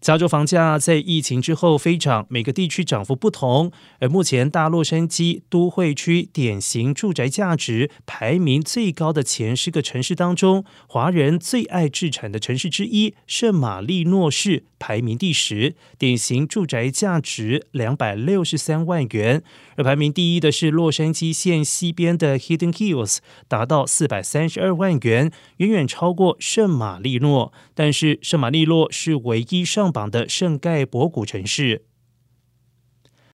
加州房价在疫情之后飞涨，每个地区涨幅不同。而目前大洛杉矶都会区典型住宅价值排名最高的前十个城市当中，华人最爱置产的城市之一圣马力诺市排名第十，典型住宅价值两百六十三万元。而排名第一的是洛杉矶县西边的 Hidden Hills，达到四百三十二万元，远远超过圣马力诺。但是圣马力诺是唯一上榜的圣盖博古城市。